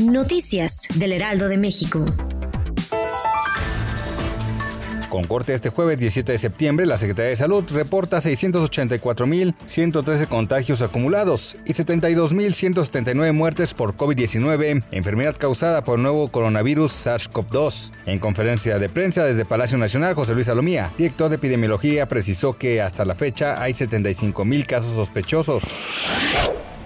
Noticias del Heraldo de México. Con corte este jueves 17 de septiembre, la Secretaría de Salud reporta 684.113 contagios acumulados y 72.179 muertes por COVID-19, enfermedad causada por el nuevo coronavirus SARS-CoV-2. En conferencia de prensa desde Palacio Nacional, José Luis Salomía, director de epidemiología, precisó que hasta la fecha hay 75.000 casos sospechosos.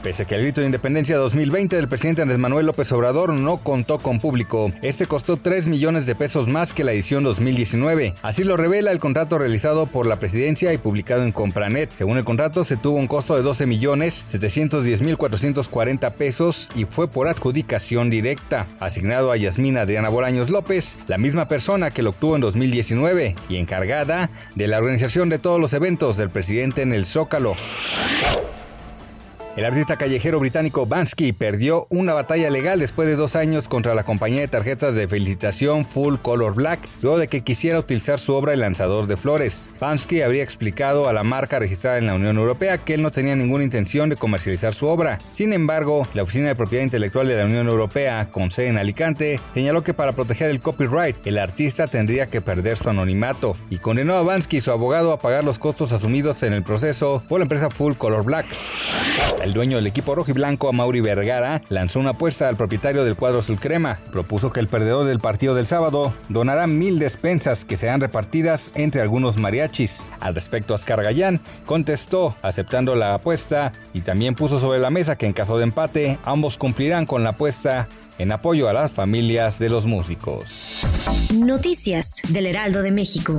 Pese a que el grito de independencia 2020 del presidente Andrés Manuel López Obrador no contó con público, este costó 3 millones de pesos más que la edición 2019. Así lo revela el contrato realizado por la presidencia y publicado en Compranet. Según el contrato, se tuvo un costo de 12 millones 710 mil 440 pesos y fue por adjudicación directa, asignado a Yasmina Adriana Bolaños López, la misma persona que lo obtuvo en 2019 y encargada de la organización de todos los eventos del presidente en el Zócalo. El artista callejero británico Bansky perdió una batalla legal después de dos años contra la compañía de tarjetas de felicitación Full Color Black, luego de que quisiera utilizar su obra El lanzador de flores. Bansky habría explicado a la marca registrada en la Unión Europea que él no tenía ninguna intención de comercializar su obra. Sin embargo, la Oficina de Propiedad Intelectual de la Unión Europea, con sede en Alicante, señaló que para proteger el copyright, el artista tendría que perder su anonimato y condenó a Bansky y su abogado a pagar los costos asumidos en el proceso por la empresa Full Color Black. El dueño del equipo rojo y blanco, Mauri Vergara, lanzó una apuesta al propietario del cuadro Sulcrema. Propuso que el perdedor del partido del sábado donará mil despensas que sean repartidas entre algunos mariachis. Al respecto, Ascar Gallán contestó aceptando la apuesta y también puso sobre la mesa que en caso de empate, ambos cumplirán con la apuesta en apoyo a las familias de los músicos. Noticias del Heraldo de México.